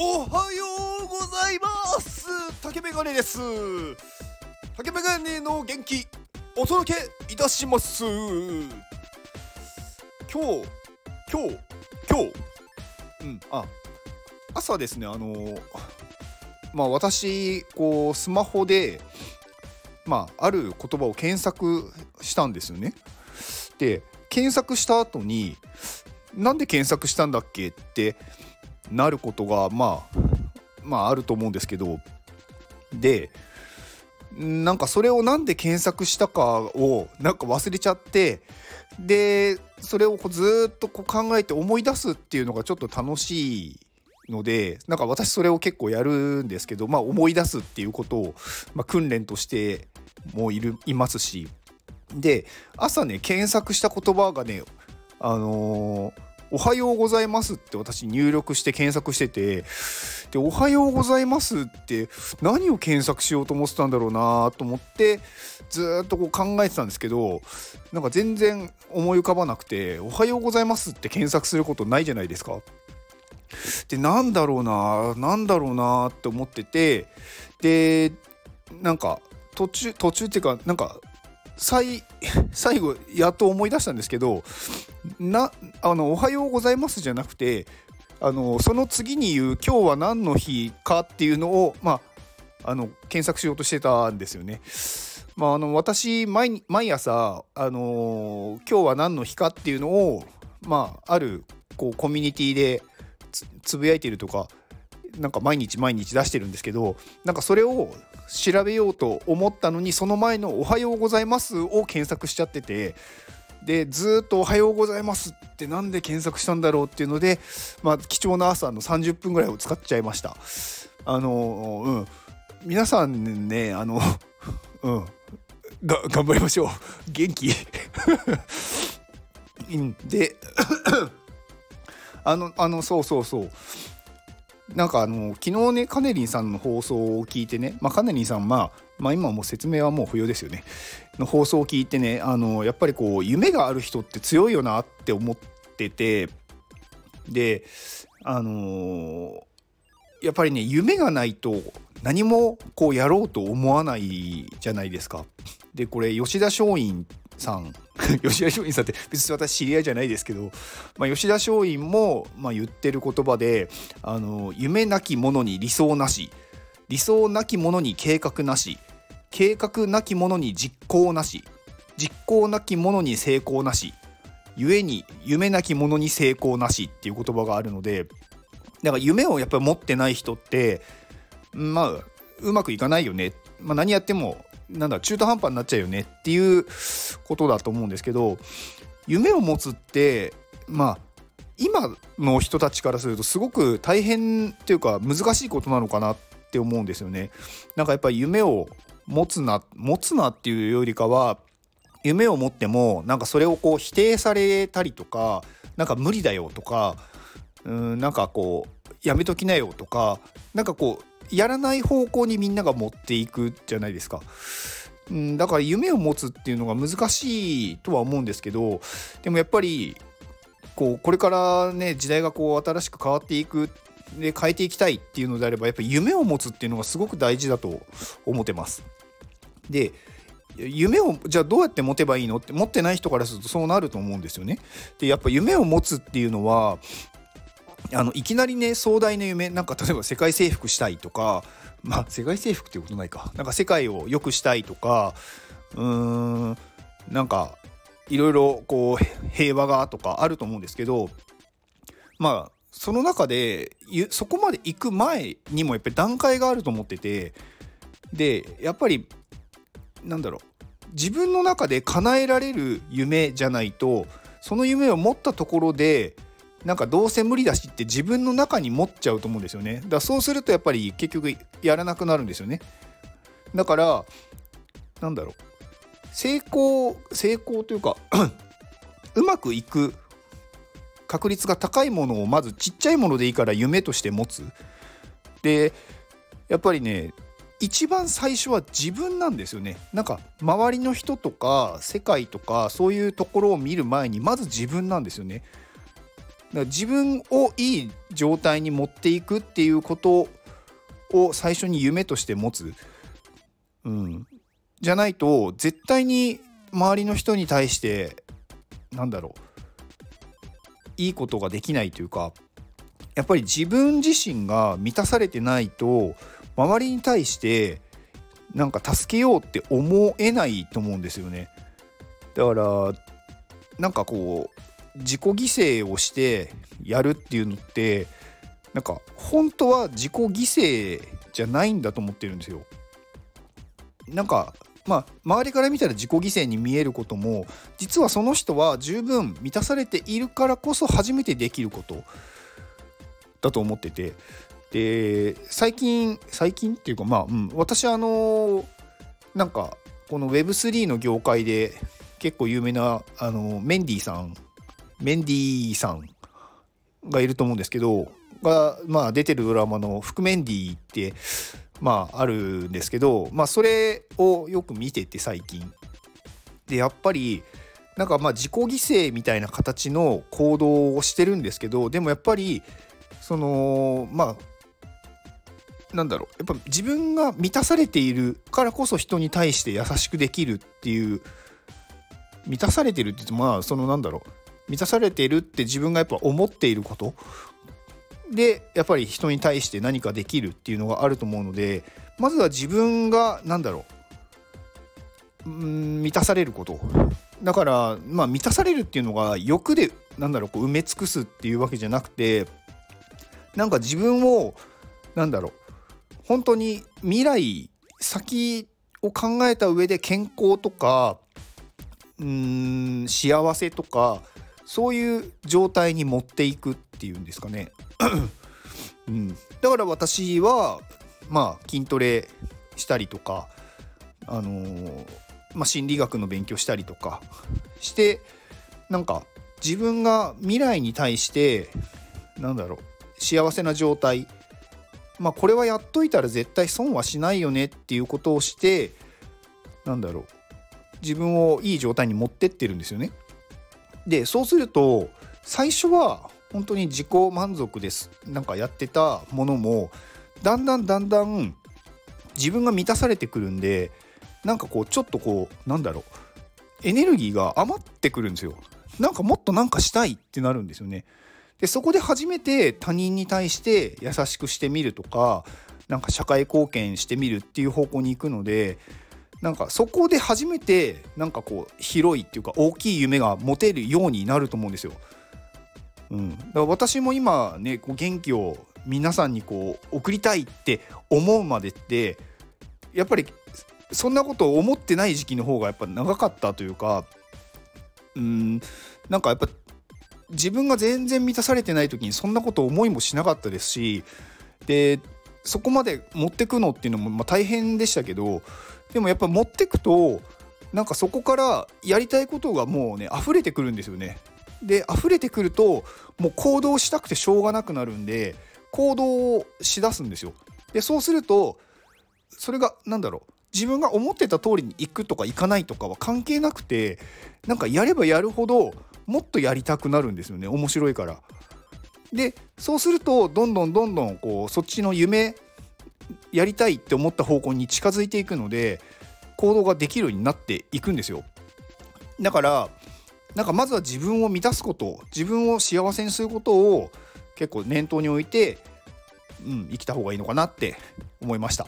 おはようございます。竹メガネです。竹メガネの元気お届けいたします。今日今日今日。うんあ朝ですねあのまあ私こうスマホでまあある言葉を検索したんですよね。で検索した後になんで検索したんだっけってなることがまあまああると思うんですけどでなんかそれをなんで検索したかをなんか忘れちゃってでそれをこうずっとこう考えて思い出すっていうのがちょっと楽しいのでなんか私それを結構やるんですけど、まあ、思い出すっていうことを、まあ、訓練としてもいるいますし。で朝ね検索した言葉がねあのーおはようございますって私入力して検索しててでおはようございますって何を検索しようと思ってたんだろうなと思ってずっとこう考えてたんですけどなんか全然思い浮かばなくておはようございますって検索することないじゃないですか。でなんだろうななんだろうなって思っててでなんか途中途中っていうかなんか最 最後やっと思い出したんですけどなあの「おはようございます」じゃなくてあのその次に言う「今日は何の日か」っていうのを、まあ、あの検索しようとしてたんですよね。まあ、あの私毎朝、あの今日は何の日かっていうのを、まあ、あるこうコミュニティでつぶやいてるとかなんか毎日毎日出してるんですけどなんかそれを調べようと思ったのにその前の「おはようございます」を検索しちゃっててでずっと「おはようございます」ってなんで検索したんだろうっていうので、まあ、貴重な朝の30分ぐらいを使っちゃいました。あのうん。皆さんねあの うん。が頑張りましょう。元気。で あのあのそうそうそう。なんかあの昨日ねカネリンさんの放送を聞いてね、まあ、カネリンさん、まあ、まあ今も説明はもう不要ですよねの放送を聞いてねあのやっぱりこう夢がある人って強いよなって思っててであのー、やっぱりね夢がないと何もこうやろうと思わないじゃないですか。でこれ吉田松陰さん。吉田松陰さんって別に私知り合いじゃないですけど、まあ、吉田松陰も、まあ、言ってる言葉であの夢なき者に理想なし。理想なき者に計画なし。計画なき者に実行なし。実行なき者に成功なし。故に夢なき者に成功なし。っていう言葉があるのでだから夢をやっぱり持ってない人ってまあうまくいかないよね、まあ、何やってもなんだ中途半端になっちゃうよねっていうことだと思うんですけど夢を持つってまあ今の人たちからするとすごく大変っていうか難しいことなのかなって思うんですよね。なんかやっぱり夢を持つな持つなっていうよりかは夢を持ってもなんかそれをこう否定されたりとかなんか無理だよとかうんなんかこうやめときなよとかなんかこうやらない方向にみんなが持っていくじゃないですか。うん、だから夢を持つっていうのが難しいとは思うんですけどでもやっぱりこうこれからね時代がこう新しく変わっていくで変えていきたいっていうのであればやっぱり夢を持つっていうのがすごく大事だと思ってます。で夢をじゃあどうやって持てばいいの？って持ってない人からするとそうなると思うんですよね。でやっぱ夢を持つっていうのはあのいきなりね壮大な夢なんか例えば世界征服したいとかまあ世界征服っていうことないか。なんか世界を良くしたいとかうーんなんかいろいろこう平和がとかあると思うんですけどまあその中でそこまで行く前にもやっぱり段階があると思っててでやっぱりなんだろう自分の中で叶えられる夢じゃないとその夢を持ったところでなんかどうせ無理だしって自分の中に持っちゃうと思うんですよね。だからそうするとやっぱり結局やらなくなるんですよね。だからなんだろう。成功成功というか うまくいく確率が高いものをまずちっちゃいものでいいから夢として持つ。でやっぱりね一番最初は自分なんですよね。なんか周りの人とか世界とかそういうところを見る前にまず自分なんですよね。ら自分をいい状態に持っていくっていうことを最初に夢として持つ、うん、じゃないと絶対に周りの人に対してなんだろう。いいことができないというかやっぱり自分自身が満たされてないと周りに対してなんか助けようって思えないと思うんですよね。だからなんかこう自己犠牲をしてやるっていうのってなんか本当は自己犠牲じゃないんだと思ってるんですよ。なんかまあ周りから見たら自己犠牲に見えることも実はその人は十分満たされているからこそ初めてできることだと思っててで最近最近っていうかまあ、うん、私あのなんかこの Web3 の業界で結構有名なあのメンディーさんメンディーさんがいると思うんですけどが、まあ、出てるドラマの「覆メンディー」ってまああるんですけど、まあ、それをよく見てて最近。でやっぱりなんかまあ自己犠牲みたいな形の行動をしてるんですけどでもやっぱりそのまあなんだろうやっぱ自分が満たされているからこそ人に対して優しくできるっていう満たされてるって言ってまあそのなんだろう満たされているって自分がやっぱ思っていること。でやっぱり人に対して何かできるっていうのがあると思うのでまずは自分が何だろう。うん満たされること。だからまあ満たされるっていうのが欲でなんだろうこう埋め尽くすっていうわけじゃなくてなんか自分をなんだろう。本当に未来先を考えた上で健康とかうん幸せとかそういう状態に持っていくっていうんですかね。うん、だから私はまあ筋トレしたりとかあのー、まあ、心理学の勉強したりとかしてなんか自分が未来に対してなんだろう幸せな状態。まあこれはやっといたら絶対損はしないよねっていうことをしてなんだろう自分をいい状態に持ってってるんですよね。でそうすると最初は本当に自己満足です。なんかやってたものもだんだんだんだん自分が満たされてくるんでなんかこうちょっとこうなんだろうエネルギーが余ってくるんですよ。なんかもっとなんかしたいってなるんですよね。でそこで初めて他人に対して優しくしてみるとかなんか社会貢献してみるっていう方向に行くのでなんかそこで初めてなんかこう広いっていうか大きい夢が持てるようになると思うんですよ。うん、だから私も今ねこう元気を皆さんにこう送りたいって思うまでってやっぱりそんなことを思ってない時期の方がやっぱ長かったというかうんなんかやっぱ自分が全然満たされてない時にそんなこと思いもしなかったですしでそこまで持ってくのっていうのもま大変でしたけどでもやっぱ持ってくとなんかそこからやりたいことがもうね溢れてくるんですよね。で溢れてくるともう行動したくてしょうがなくなるんで行動をしだすんですよ。でそうするとそれが何だろう自分が思ってた通りに行くとか行かないとかは関係なくてなんかやればやるほどもっとやりたくなるんですよね面白いから。でそうするとどんどんどんどんこうそっちの夢やりたいって思った方向に近づいていくので行動ができるようになっていくんですよ。だからなんかまずは自分を満たすこと自分を幸せにすることを結構念頭に置いて、うん、生きた方がいいのかなって思いました。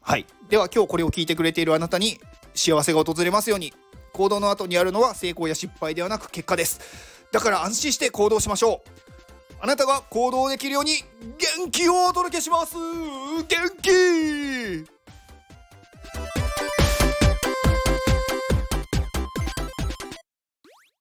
はい。では今日これを聞いてくれているあなたに幸せが訪れますように行動の後にあるのは成功や失敗ではなく結果です。だから安心して行動しましょう。あなたが行動できるように元気をお届けします。元気!